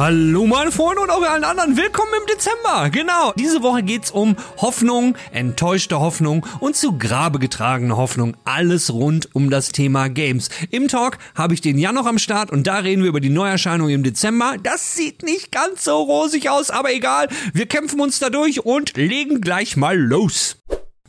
Hallo meine Freunde und auch allen anderen, willkommen im Dezember. Genau, diese Woche geht's um Hoffnung, enttäuschte Hoffnung und zu Grabe getragene Hoffnung. Alles rund um das Thema Games. Im Talk habe ich den Jan noch am Start und da reden wir über die Neuerscheinung im Dezember. Das sieht nicht ganz so rosig aus, aber egal. Wir kämpfen uns da durch und legen gleich mal los.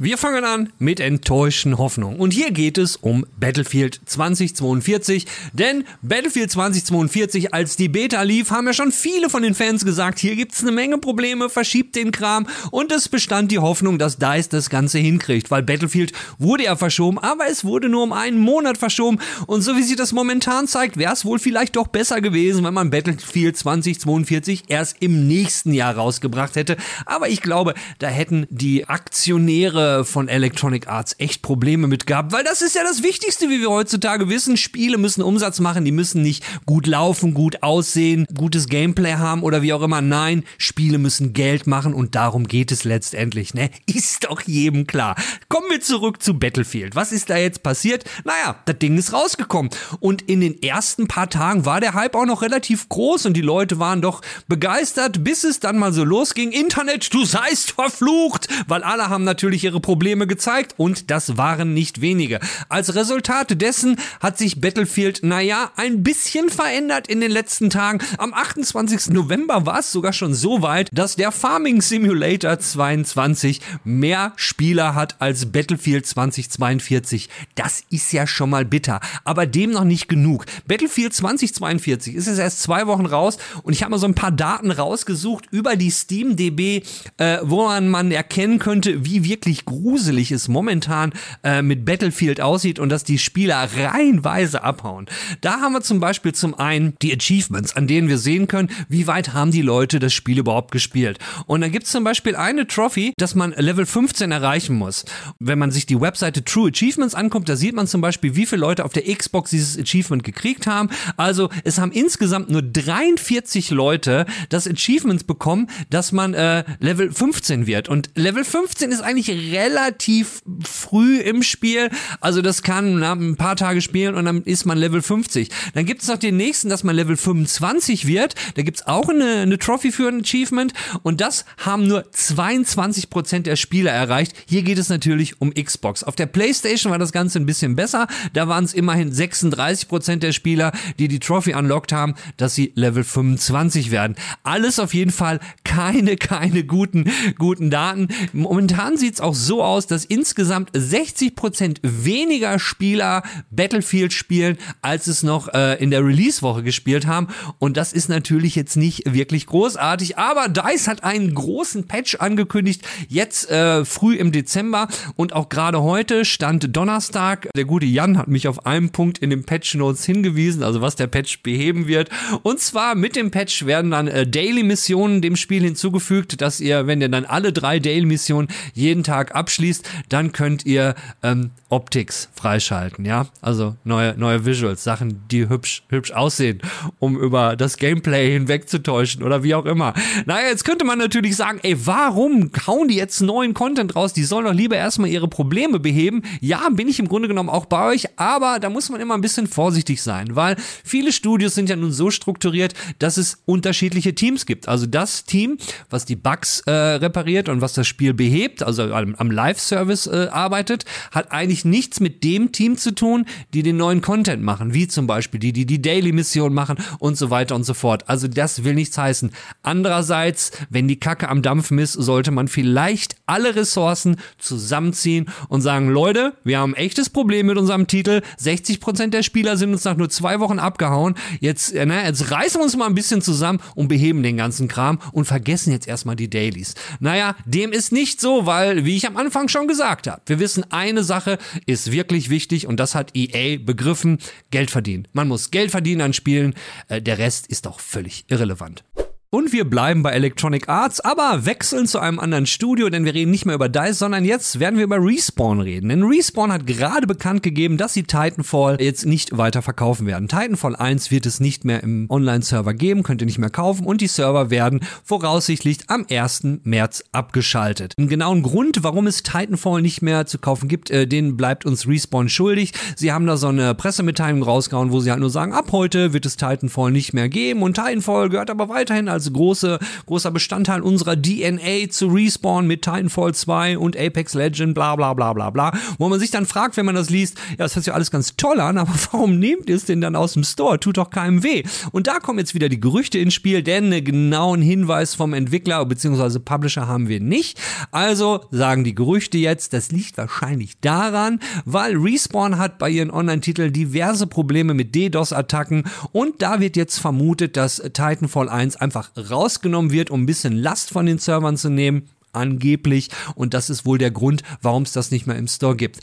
Wir fangen an mit enttäuschten Hoffnungen. Und hier geht es um Battlefield 2042. Denn Battlefield 2042, als die Beta lief, haben ja schon viele von den Fans gesagt, hier gibt's eine Menge Probleme, verschiebt den Kram. Und es bestand die Hoffnung, dass DICE das Ganze hinkriegt. Weil Battlefield wurde ja verschoben, aber es wurde nur um einen Monat verschoben. Und so wie sich das momentan zeigt, wäre es wohl vielleicht doch besser gewesen, wenn man Battlefield 2042 erst im nächsten Jahr rausgebracht hätte. Aber ich glaube, da hätten die Aktionäre von Electronic Arts echt Probleme mit gehabt, weil das ist ja das Wichtigste, wie wir heutzutage wissen. Spiele müssen Umsatz machen, die müssen nicht gut laufen, gut aussehen, gutes Gameplay haben oder wie auch immer. Nein, Spiele müssen Geld machen und darum geht es letztendlich, ne? Ist doch jedem klar. Kommen wir zurück zu Battlefield. Was ist da jetzt passiert? Naja, das Ding ist rausgekommen. Und in den ersten paar Tagen war der Hype auch noch relativ groß und die Leute waren doch begeistert, bis es dann mal so losging. Internet, du seist verflucht, weil alle haben natürlich ihre Probleme gezeigt und das waren nicht wenige. Als Resultat dessen hat sich Battlefield, naja, ein bisschen verändert in den letzten Tagen. Am 28. November war es sogar schon so weit, dass der Farming Simulator 22 mehr Spieler hat als Battlefield 2042. Das ist ja schon mal bitter, aber dem noch nicht genug. Battlefield 2042 ist es erst zwei Wochen raus und ich habe mal so ein paar Daten rausgesucht über die SteamDB, äh, woran man erkennen könnte, wie wirklich gruselig es momentan äh, mit Battlefield aussieht und dass die Spieler reihenweise abhauen. Da haben wir zum Beispiel zum einen die Achievements, an denen wir sehen können, wie weit haben die Leute das Spiel überhaupt gespielt. Und da gibt es zum Beispiel eine Trophy, dass man Level 15 erreichen muss. Wenn man sich die Webseite True Achievements anguckt, da sieht man zum Beispiel, wie viele Leute auf der Xbox dieses Achievement gekriegt haben. Also es haben insgesamt nur 43 Leute das Achievement bekommen, dass man äh, Level 15 wird. Und Level 15 ist eigentlich relativ früh im Spiel. Also das kann na, ein paar Tage spielen und dann ist man Level 50. Dann gibt es noch den nächsten, dass man Level 25 wird. Da gibt es auch eine, eine Trophy für ein Achievement und das haben nur 22% der Spieler erreicht. Hier geht es natürlich um Xbox. Auf der Playstation war das Ganze ein bisschen besser. Da waren es immerhin 36% der Spieler, die die Trophy unlocked haben, dass sie Level 25 werden. Alles auf jeden Fall keine, keine guten, guten Daten. Momentan sieht es auch so aus, dass insgesamt 60% weniger Spieler Battlefield spielen, als es noch äh, in der Release-Woche gespielt haben. Und das ist natürlich jetzt nicht wirklich großartig. Aber DICE hat einen großen Patch angekündigt, jetzt äh, früh im Dezember. Und auch gerade heute stand Donnerstag. Der gute Jan hat mich auf einen Punkt in den Patch Notes hingewiesen, also was der Patch beheben wird. Und zwar mit dem Patch werden dann äh, Daily-Missionen dem Spiel hinzugefügt, dass ihr, wenn ihr dann alle drei Daily-Missionen jeden Tag abschließt, dann könnt ihr ähm, Optics freischalten, ja, also neue neue Visuals, Sachen, die hübsch hübsch aussehen, um über das Gameplay hinwegzutäuschen oder wie auch immer. Naja, jetzt könnte man natürlich sagen, ey, warum hauen die jetzt neuen Content raus? Die sollen doch lieber erstmal ihre Probleme beheben. Ja, bin ich im Grunde genommen auch bei euch, aber da muss man immer ein bisschen vorsichtig sein, weil viele Studios sind ja nun so strukturiert, dass es unterschiedliche Teams gibt. Also das Team, was die Bugs äh, repariert und was das Spiel behebt, also am, am Live-Service äh, arbeitet, hat eigentlich nichts mit dem Team zu tun, die den neuen Content machen, wie zum Beispiel die, die die Daily-Mission machen und so weiter und so fort. Also das will nichts heißen. Andererseits, wenn die Kacke am Dampfen ist, sollte man vielleicht alle Ressourcen zusammenziehen und sagen, Leute, wir haben ein echtes Problem mit unserem Titel. 60% der Spieler sind uns nach nur zwei Wochen abgehauen. Jetzt, äh, na, jetzt reißen wir uns mal ein bisschen zusammen und beheben den ganzen Kram und vergessen jetzt erstmal die Dailies. Naja, dem ist nicht so, weil, wie ich am Anfang schon gesagt habe, wir wissen, eine Sache ist wirklich wichtig und das hat EA begriffen, Geld verdienen. Man muss Geld verdienen an Spielen, äh, der Rest ist doch völlig irrelevant. Und wir bleiben bei Electronic Arts, aber wechseln zu einem anderen Studio, denn wir reden nicht mehr über DICE, sondern jetzt werden wir über Respawn reden. Denn Respawn hat gerade bekannt gegeben, dass sie Titanfall jetzt nicht weiter verkaufen werden. Titanfall 1 wird es nicht mehr im Online-Server geben, könnt ihr nicht mehr kaufen und die Server werden voraussichtlich am 1. März abgeschaltet. Einen genauen Grund, warum es Titanfall nicht mehr zu kaufen gibt, äh, den bleibt uns Respawn schuldig. Sie haben da so eine Pressemitteilung rausgehauen, wo sie halt nur sagen, ab heute wird es Titanfall nicht mehr geben und Titanfall gehört aber weiterhin als als große, großer Bestandteil unserer DNA zu Respawn mit Titanfall 2 und Apex Legend, bla bla bla bla bla. Wo man sich dann fragt, wenn man das liest, ja, das hört sich alles ganz toll an, aber warum nehmt ihr es denn dann aus dem Store? Tut doch keinem weh. Und da kommen jetzt wieder die Gerüchte ins Spiel, denn einen genauen Hinweis vom Entwickler bzw. Publisher haben wir nicht. Also sagen die Gerüchte jetzt, das liegt wahrscheinlich daran, weil Respawn hat bei ihren Online-Titeln diverse Probleme mit DDoS-Attacken und da wird jetzt vermutet, dass Titanfall 1 einfach rausgenommen wird, um ein bisschen Last von den Servern zu nehmen angeblich. Und das ist wohl der Grund, warum es das nicht mehr im Store gibt.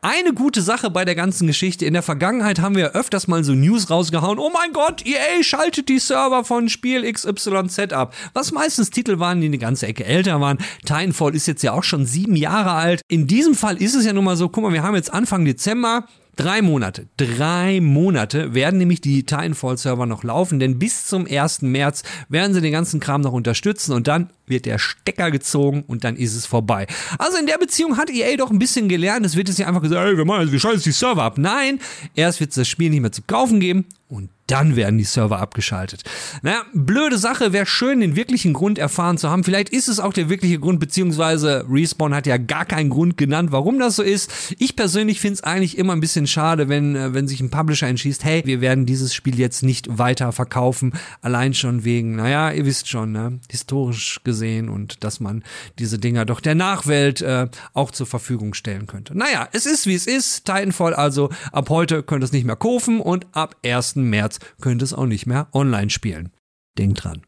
Eine gute Sache bei der ganzen Geschichte. In der Vergangenheit haben wir öfters mal so News rausgehauen. Oh mein Gott, EA schaltet die Server von Spiel XYZ ab. Was meistens Titel waren, die eine ganze Ecke älter waren. Titanfall ist jetzt ja auch schon sieben Jahre alt. In diesem Fall ist es ja nun mal so, guck mal, wir haben jetzt Anfang Dezember. Drei Monate, drei Monate werden nämlich die Titanfall-Server noch laufen, denn bis zum 1. März werden sie den ganzen Kram noch unterstützen und dann wird der Stecker gezogen und dann ist es vorbei. Also in der Beziehung hat EA doch ein bisschen gelernt. Es wird jetzt nicht einfach gesagt, ey, wir machen, wir schalten die Server ab. Nein, erst wird es das Spiel nicht mehr zu kaufen geben und dann werden die Server abgeschaltet. Naja, blöde Sache, wäre schön, den wirklichen Grund erfahren zu haben. Vielleicht ist es auch der wirkliche Grund, beziehungsweise Respawn hat ja gar keinen Grund genannt, warum das so ist. Ich persönlich finde es eigentlich immer ein bisschen schade, wenn, äh, wenn sich ein Publisher entschließt, hey, wir werden dieses Spiel jetzt nicht weiter verkaufen, allein schon wegen, naja, ihr wisst schon, ne, historisch gesehen und dass man diese Dinger doch der Nachwelt äh, auch zur Verfügung stellen könnte. Naja, es ist wie es ist. Titanfall also ab heute könnt ihr es nicht mehr kaufen und ab 1. März könnt ihr es auch nicht mehr online spielen. Denkt dran.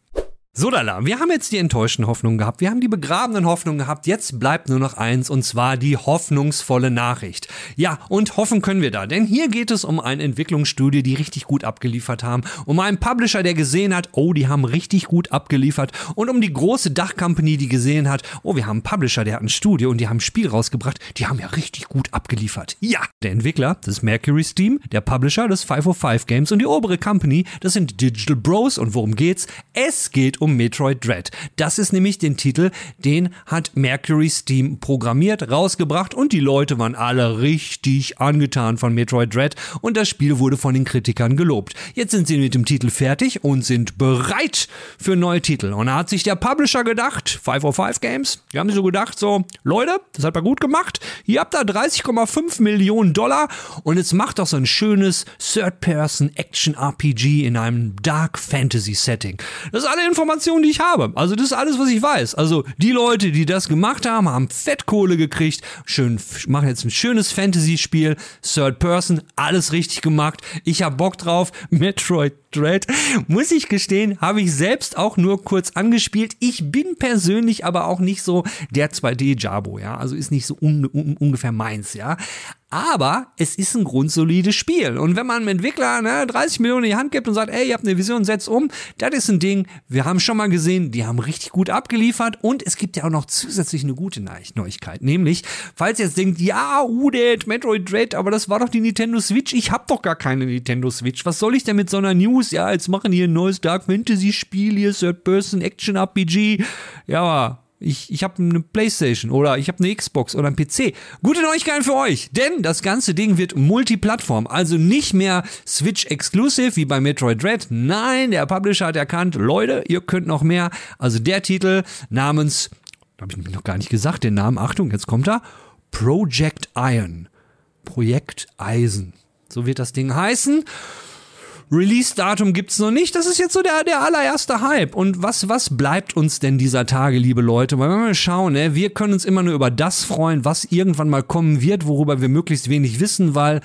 So, Dala, wir haben jetzt die enttäuschten Hoffnungen gehabt, wir haben die begrabenen Hoffnungen gehabt, jetzt bleibt nur noch eins und zwar die hoffnungsvolle Nachricht. Ja, und hoffen können wir da, denn hier geht es um eine Entwicklungsstudie, die richtig gut abgeliefert haben, um einen Publisher, der gesehen hat, oh, die haben richtig gut abgeliefert. Und um die große Dachcompany, die gesehen hat, oh, wir haben einen Publisher, der hat ein Studio und die haben ein Spiel rausgebracht, die haben ja richtig gut abgeliefert. Ja, der Entwickler, das ist Mercury Steam, der Publisher, das 505 Games und die obere Company, das sind Digital Bros. Und worum geht's? Es geht um Metroid Dread. Das ist nämlich den Titel, den hat Mercury Steam programmiert, rausgebracht und die Leute waren alle richtig angetan von Metroid Dread und das Spiel wurde von den Kritikern gelobt. Jetzt sind sie mit dem Titel fertig und sind bereit für neue Titel. Und da hat sich der Publisher gedacht, 505 Games, die haben sich so gedacht, so, Leute, das hat man gut gemacht, ihr habt da 30,5 Millionen Dollar und jetzt macht doch so ein schönes Third-Person-Action-RPG in einem Dark Fantasy-Setting. Das ist alle Informationen Informationen, die ich habe. Also das ist alles, was ich weiß. Also die Leute, die das gemacht haben, haben Fettkohle gekriegt, schön machen jetzt ein schönes Fantasy-Spiel, Third Person, alles richtig gemacht. Ich habe Bock drauf. Metroid Dread, muss ich gestehen, habe ich selbst auch nur kurz angespielt. Ich bin persönlich aber auch nicht so der 2D-Jabo, ja. Also ist nicht so un un ungefähr meins, ja. Aber es ist ein grundsolides Spiel. Und wenn man einem Entwickler ne, 30 Millionen in die Hand gibt und sagt, ey, ihr habt eine Vision, setzt um, das ist ein Ding. Wir haben schon mal gesehen, die haben richtig gut abgeliefert. Und es gibt ja auch noch zusätzlich eine gute Neuigkeit. Nämlich, falls ihr jetzt denkt, ja, Udet, Metroid Dread, aber das war doch die Nintendo Switch. Ich habe doch gar keine Nintendo Switch. Was soll ich denn mit so einer News? Ja, jetzt machen hier ein neues Dark Fantasy Spiel, hier Third Person Action RPG. Ja, ich, ich habe eine Playstation oder ich habe eine Xbox oder ein PC. Gute Neuigkeiten für euch, denn das ganze Ding wird Multiplattform, also nicht mehr Switch Exclusive wie bei Metroid Dread. Nein, der Publisher hat erkannt, Leute, ihr könnt noch mehr. Also der Titel namens, habe ich noch gar nicht gesagt, den Namen, Achtung, jetzt kommt er, Project Iron. Projekt Eisen. So wird das Ding heißen. Release-Datum gibt's noch nicht. Das ist jetzt so der, der allererste Hype. Und was, was bleibt uns denn dieser Tage, liebe Leute? Weil wenn wir schauen, ne, wir können uns immer nur über das freuen, was irgendwann mal kommen wird, worüber wir möglichst wenig wissen, weil,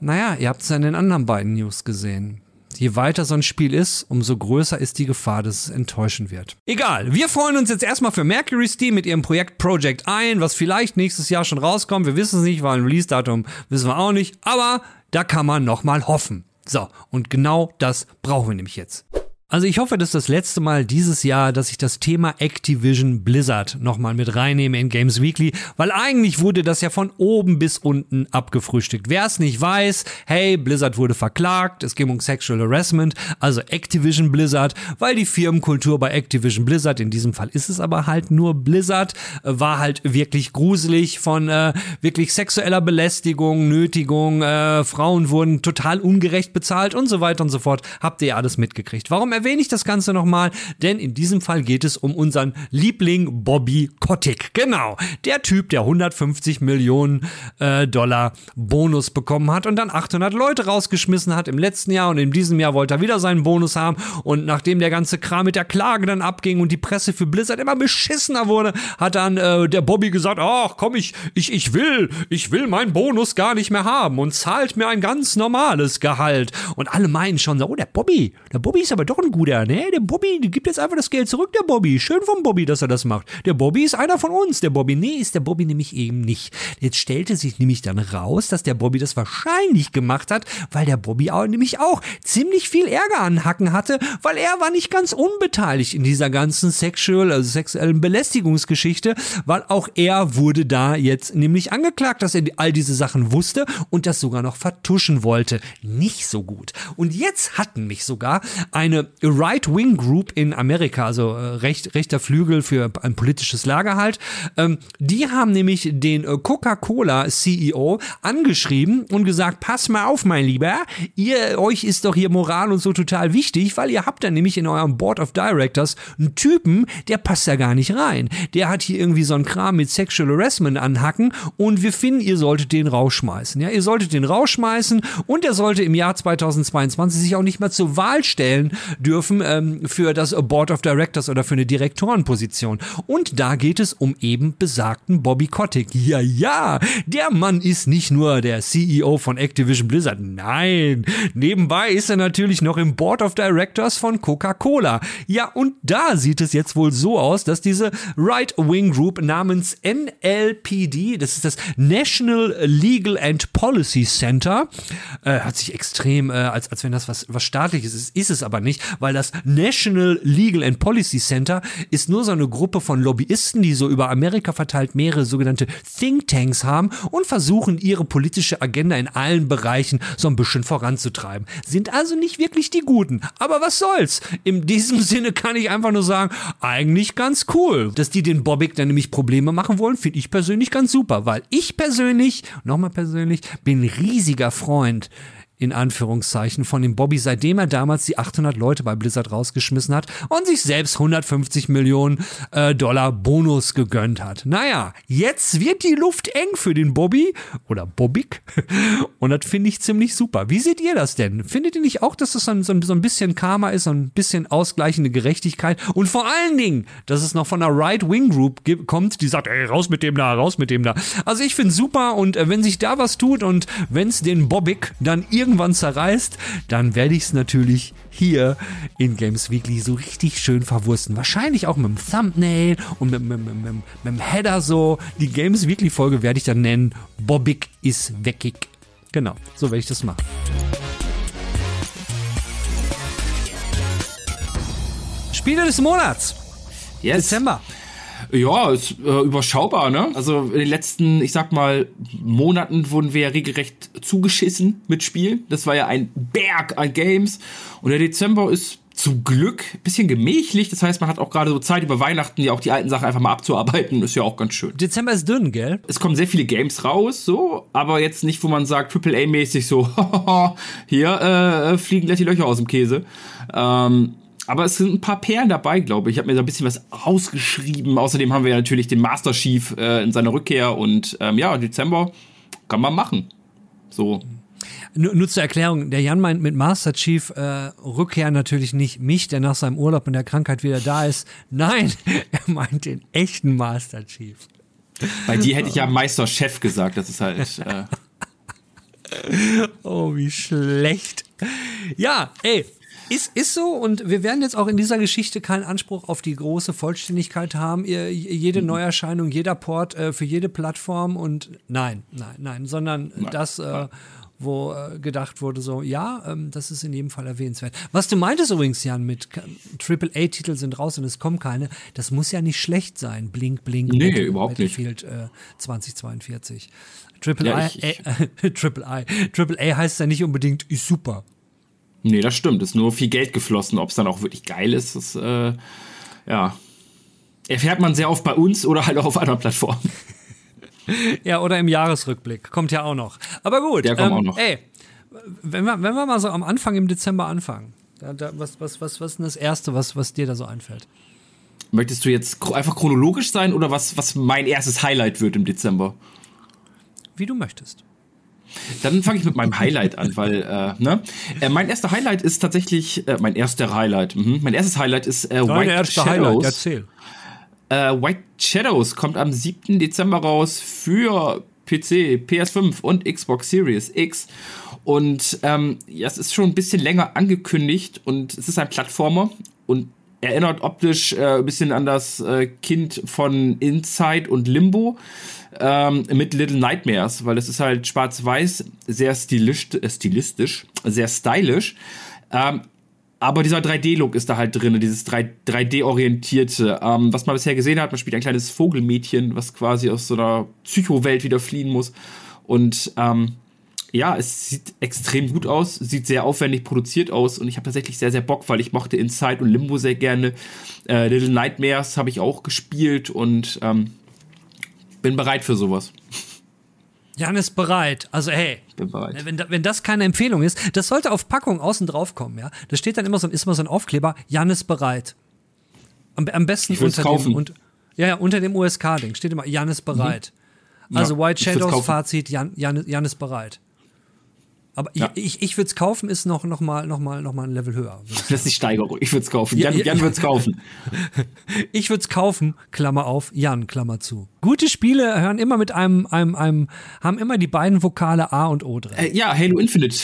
naja, ihr habt es ja in den anderen beiden News gesehen. Je weiter so ein Spiel ist, umso größer ist die Gefahr, dass es enttäuschen wird. Egal, wir freuen uns jetzt erstmal für Mercury Steam mit ihrem Projekt Project ein, was vielleicht nächstes Jahr schon rauskommt. Wir wissen es nicht, weil ein Release-Datum wissen wir auch nicht, aber da kann man nochmal hoffen. So, und genau das brauchen wir nämlich jetzt. Also ich hoffe, dass das letzte Mal dieses Jahr, dass ich das Thema Activision Blizzard nochmal mit reinnehme in Games Weekly, weil eigentlich wurde das ja von oben bis unten abgefrühstückt. Wer es nicht weiß, hey, Blizzard wurde verklagt, es ging um Sexual Harassment, also Activision Blizzard, weil die Firmenkultur bei Activision Blizzard, in diesem Fall ist es aber halt nur Blizzard, äh, war halt wirklich gruselig von äh, wirklich sexueller Belästigung, Nötigung, äh, Frauen wurden total ungerecht bezahlt und so weiter und so fort. Habt ihr alles mitgekriegt. Warum erwähne ich das Ganze nochmal, denn in diesem Fall geht es um unseren Liebling Bobby Kotick. Genau, der Typ, der 150 Millionen äh, Dollar Bonus bekommen hat und dann 800 Leute rausgeschmissen hat im letzten Jahr und in diesem Jahr wollte er wieder seinen Bonus haben und nachdem der ganze Kram mit der Klage dann abging und die Presse für Blizzard immer beschissener wurde, hat dann äh, der Bobby gesagt, ach komm, ich, ich, ich will, ich will meinen Bonus gar nicht mehr haben und zahlt mir ein ganz normales Gehalt. Und alle meinen schon so, oh, der Bobby, der Bobby ist aber doch ein ein guter, ne? Der Bobby, gibt jetzt einfach das Geld zurück, der Bobby. Schön vom Bobby, dass er das macht. Der Bobby ist einer von uns. Der Bobby, nee, ist der Bobby nämlich eben nicht. Jetzt stellte sich nämlich dann raus, dass der Bobby das wahrscheinlich gemacht hat, weil der Bobby auch, nämlich auch ziemlich viel Ärger an Hacken hatte, weil er war nicht ganz unbeteiligt in dieser ganzen sexual, also sexuellen Belästigungsgeschichte, weil auch er wurde da jetzt nämlich angeklagt, dass er all diese Sachen wusste und das sogar noch vertuschen wollte. Nicht so gut. Und jetzt hatten mich sogar eine Right-Wing Group in Amerika, also äh, recht, rechter Flügel für ein politisches Lager halt, ähm, die haben nämlich den äh, Coca-Cola CEO angeschrieben und gesagt, pass mal auf, mein Lieber, ihr, euch ist doch hier Moral und so total wichtig, weil ihr habt da nämlich in eurem Board of Directors einen Typen, der passt ja gar nicht rein. Der hat hier irgendwie so einen Kram mit Sexual Harassment anhacken und wir finden, ihr solltet den rausschmeißen. Ja, ihr solltet den rausschmeißen und er sollte im Jahr 2022 sich auch nicht mehr zur Wahl stellen dürfen ähm, für das Board of Directors oder für eine Direktorenposition. Und da geht es um eben besagten Bobby Kotick. Ja, ja, der Mann ist nicht nur der CEO von Activision Blizzard. Nein, nebenbei ist er natürlich noch im Board of Directors von Coca-Cola. Ja, und da sieht es jetzt wohl so aus, dass diese Right-Wing Group namens NLPD, das ist das National Legal and Policy Center, äh, hat sich extrem, äh, als, als wenn das was, was staatliches ist, ist es aber nicht, weil das National Legal and Policy Center ist nur so eine Gruppe von Lobbyisten, die so über Amerika verteilt mehrere sogenannte Thinktanks haben und versuchen, ihre politische Agenda in allen Bereichen so ein bisschen voranzutreiben. Sind also nicht wirklich die Guten. Aber was soll's? In diesem Sinne kann ich einfach nur sagen, eigentlich ganz cool. Dass die den Bobbick dann nämlich Probleme machen wollen, finde ich persönlich ganz super, weil ich persönlich, nochmal persönlich, bin riesiger Freund in Anführungszeichen von dem Bobby, seitdem er damals die 800 Leute bei Blizzard rausgeschmissen hat und sich selbst 150 Millionen äh, Dollar Bonus gegönnt hat. Naja, jetzt wird die Luft eng für den Bobby oder Bobbik und das finde ich ziemlich super. Wie seht ihr das denn? Findet ihr nicht auch, dass das so ein, so ein bisschen Karma ist, so ein bisschen ausgleichende Gerechtigkeit und vor allen Dingen, dass es noch von einer Right-Wing-Group kommt, die sagt, ey, raus mit dem da, raus mit dem da. Also ich finde super und äh, wenn sich da was tut und wenn es den Bobbik dann irgendwann zerreißt, dann werde ich es natürlich hier in Games Weekly so richtig schön verwursten. Wahrscheinlich auch mit dem Thumbnail und mit, mit, mit, mit, mit dem Header so. Die Games Weekly Folge werde ich dann nennen, Bobbig ist weckig. Genau, so werde ich das machen. Spiele des Monats. Yes. Dezember. Ja, ist äh, überschaubar, ne? Also in den letzten, ich sag mal, Monaten wurden wir ja regelrecht zugeschissen mit Spielen. Das war ja ein Berg an Games. Und der Dezember ist zum Glück ein bisschen gemächlich. Das heißt, man hat auch gerade so Zeit über Weihnachten, ja auch die alten Sachen einfach mal abzuarbeiten. Ist ja auch ganz schön. Dezember ist dünn, gell? Es kommen sehr viele Games raus, so, aber jetzt nicht, wo man sagt, AAA-mäßig so, hier äh, fliegen gleich die Löcher aus dem Käse. Ähm, aber es sind ein paar Perlen dabei, glaube ich. Ich habe mir da ein bisschen was rausgeschrieben. Außerdem haben wir ja natürlich den Master Chief äh, in seiner Rückkehr und ähm, ja, Dezember kann man machen. So. Nur, nur zur Erklärung, der Jan meint mit Master Chief äh, Rückkehr natürlich nicht mich, der nach seinem Urlaub und der Krankheit wieder da ist. Nein, er meint den echten Master Chief. Bei dir hätte ich ja Meister Chef gesagt, das ist halt. Äh oh, wie schlecht. Ja, ey, ist, ist so und wir werden jetzt auch in dieser Geschichte keinen Anspruch auf die große Vollständigkeit haben. Jede mhm. Neuerscheinung, jeder Port äh, für jede Plattform und nein, nein, nein, sondern nein, das, äh, wo äh, gedacht wurde, so, ja, ähm, das ist in jedem Fall erwähnenswert. Was du meintest übrigens, Jan, mit Triple-A-Titel sind raus und es kommen keine, das muss ja nicht schlecht sein. Blink, Blink, nee, Battle, überhaupt Battlefield äh, 2042. Triple ja, I, äh, Triple I, Triple A heißt ja nicht unbedingt ist super. Nee, das stimmt. Es ist nur viel Geld geflossen. Ob es dann auch wirklich geil ist, das, äh, ja, erfährt man sehr oft bei uns oder halt auch auf anderen Plattformen. ja, oder im Jahresrückblick. Kommt ja auch noch. Aber gut. Der kommt ähm, auch noch. Ey, wenn wir, wenn wir mal so am Anfang im Dezember anfangen, da, da, was, was, was, was ist denn das Erste, was, was dir da so einfällt? Möchtest du jetzt einfach chronologisch sein oder was, was mein erstes Highlight wird im Dezember? Wie du möchtest. Dann fange ich mit meinem Highlight an, weil, äh, ne? Äh, mein erster Highlight ist tatsächlich, äh, mein erster Highlight, mhm. mein erstes Highlight ist äh, White erste Shadows. Highlight, erzähl. Äh, White Shadows kommt am 7. Dezember raus für PC, PS5 und Xbox Series X. Und ähm, ja, es ist schon ein bisschen länger angekündigt und es ist ein Plattformer und erinnert optisch äh, ein bisschen an das äh, Kind von Inside und Limbo ähm, mit Little Nightmares, weil es ist halt schwarz-weiß, sehr stilistisch, äh, stilistisch, sehr stylisch. Ähm, aber dieser 3D-Look ist da halt drin, dieses 3D-orientierte. Ähm, was man bisher gesehen hat, man spielt ein kleines Vogelmädchen, was quasi aus so einer Psycho-Welt wieder fliehen muss. Und ähm, ja, es sieht extrem gut aus, sieht sehr aufwendig produziert aus und ich habe tatsächlich sehr, sehr Bock, weil ich mochte Inside und Limbo sehr gerne. Äh, Little Nightmares habe ich auch gespielt und ähm, bin bereit für sowas. Jan ist bereit. Also hey, bin bereit. Wenn, wenn das keine Empfehlung ist, das sollte auf Packung außen drauf kommen, ja. Da steht dann immer so, ist immer so ein Aufkleber, Jan ist bereit. Am, am besten unter kaufen. dem und, ja, ja, unter dem USK-Ding steht immer, Jan ist bereit. Mhm. Also ja, White Shadows Fazit, Jan, Jan, Jan ist bereit. Aber ja. ich, ich würde es kaufen, ist noch, noch, mal, noch, mal, noch mal ein Level höher. Das ist die Steigerung. Ich würde es kaufen. Jan, ja, Jan würde es kaufen. ich würde es kaufen, Klammer auf, Jan, Klammer zu. Gute Spiele hören immer mit einem, einem, einem, haben immer die beiden Vokale A und O drin. Äh, ja, Halo Infinite.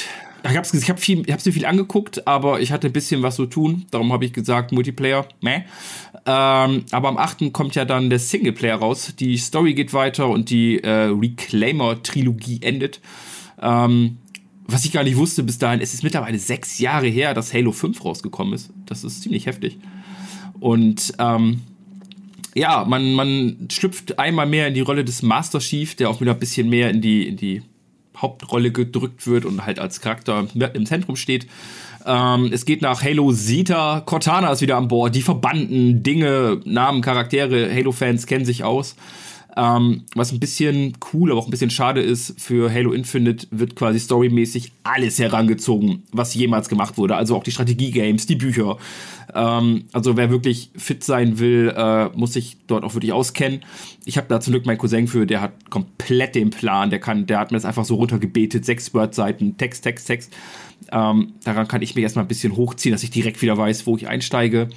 Ich habe ich hab viel, ich hab so viel angeguckt, aber ich hatte ein bisschen was zu tun. Darum habe ich gesagt, Multiplayer, meh. Ähm, aber am 8. kommt ja dann der Singleplayer raus. Die Story geht weiter und die äh, Reclaimer-Trilogie endet. Ähm, was ich gar nicht wusste bis dahin, es ist mittlerweile sechs Jahre her, dass Halo 5 rausgekommen ist. Das ist ziemlich heftig. Und ähm, ja, man, man schlüpft einmal mehr in die Rolle des Master Chief, der auch wieder ein bisschen mehr in die, in die Hauptrolle gedrückt wird und halt als Charakter im Zentrum steht. Ähm, es geht nach Halo Zeta, Cortana ist wieder an Bord, die Verbanden, Dinge, Namen, Charaktere, Halo-Fans kennen sich aus. Ähm, was ein bisschen cool, aber auch ein bisschen schade ist, für Halo Infinite wird quasi storymäßig alles herangezogen, was jemals gemacht wurde. Also auch die Strategie-Games, die Bücher. Ähm, also wer wirklich fit sein will, äh, muss sich dort auch wirklich auskennen. Ich habe da zum Glück meinen Cousin für, der hat komplett den Plan. Der kann, der hat mir das einfach so runtergebetet, sechs Word-Seiten, Text, Text, Text. Ähm, daran kann ich mich erstmal ein bisschen hochziehen, dass ich direkt wieder weiß, wo ich einsteige.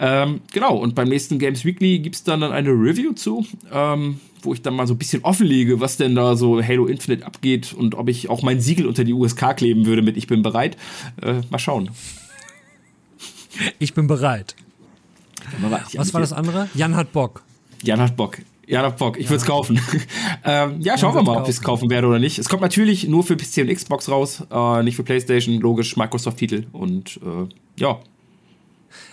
Ähm, genau, und beim nächsten Games Weekly gibt es dann, dann eine Review zu, ähm, wo ich dann mal so ein bisschen offenlege, was denn da so Halo Infinite abgeht und ob ich auch mein Siegel unter die USK kleben würde mit Ich bin bereit. Äh, mal schauen. Ich bin bereit. Ich bin bereit. Was war das andere? Jan hat Bock. Jan hat Bock. Ja, hat Bock. Ich würde es kaufen. ähm, ja, schauen wir mal, ob ich es kaufen werde oder nicht. Es kommt natürlich nur für PC und Xbox raus, äh, nicht für PlayStation, logisch, Microsoft-Titel und äh, ja.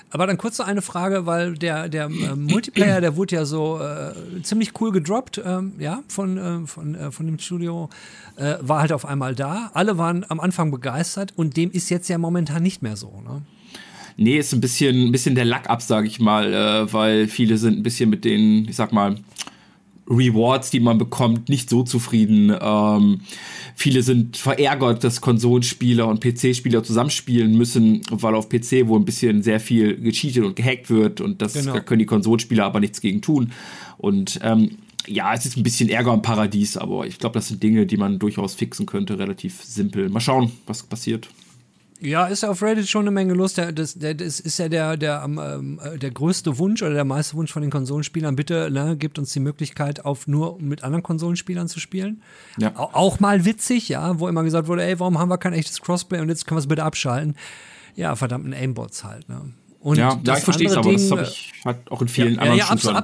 Aber dann kurz noch eine Frage, weil der, der äh, Multiplayer, der wurde ja so äh, ziemlich cool gedroppt, ähm, ja, von, äh, von, äh, von dem Studio, war halt auf einmal da. Alle waren am Anfang begeistert und dem ist jetzt ja momentan nicht mehr so, ne? Nee, ist ein bisschen, ein bisschen der Lack ab, sage ich mal, äh, weil viele sind ein bisschen mit den, ich sag mal, Rewards, die man bekommt, nicht so zufrieden. Ähm, viele sind verärgert, dass Konsolenspieler und PC-Spieler zusammenspielen müssen, weil auf PC wohl ein bisschen sehr viel gecheatet und gehackt wird und das genau. da können die Konsolenspieler aber nichts gegen tun. Und ähm, ja, es ist ein bisschen Ärger im Paradies, aber ich glaube, das sind Dinge, die man durchaus fixen könnte, relativ simpel. Mal schauen, was passiert. Ja, ist ja auf Reddit schon eine Menge Lust. Der, das, der, das ist ja der, der, ähm, äh, der größte Wunsch oder der meiste Wunsch von den Konsolenspielern. Bitte ne, gibt uns die Möglichkeit, auf nur mit anderen Konsolenspielern zu spielen. Ja. Auch mal witzig, ja, wo immer gesagt wurde, ey, warum haben wir kein echtes Crossplay und jetzt können wir es bitte abschalten. Ja, verdammt, ein Aimbots halt, ne? Und ja, ja ich verstehe es, aber das habe ich halt auch in vielen ja, anderen Ja, ja absolut,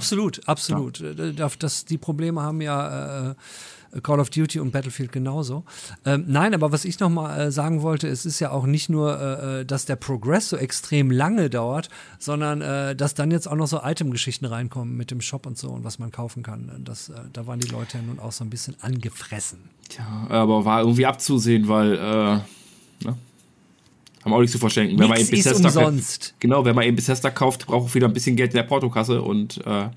absolut. absolut. Ja. Das, die Probleme haben ja äh, Call of Duty und Battlefield genauso. Ähm, nein, aber was ich noch mal äh, sagen wollte, es ist ja auch nicht nur, äh, äh dass der Progress so extrem lange dauert, sondern äh, dass dann jetzt auch noch so Item-Geschichten reinkommen mit dem Shop und so und was man kaufen kann. Das, äh, da waren die Leute ja nun auch so ein bisschen angefressen. Tja, aber war irgendwie abzusehen, weil äh, ne? haben auch nichts zu verschenken. Wenn man eben Bethesda umsonst. Genau, wenn man eben Bethesda kauft, braucht auch wieder ein bisschen Geld in der Portokasse und äh,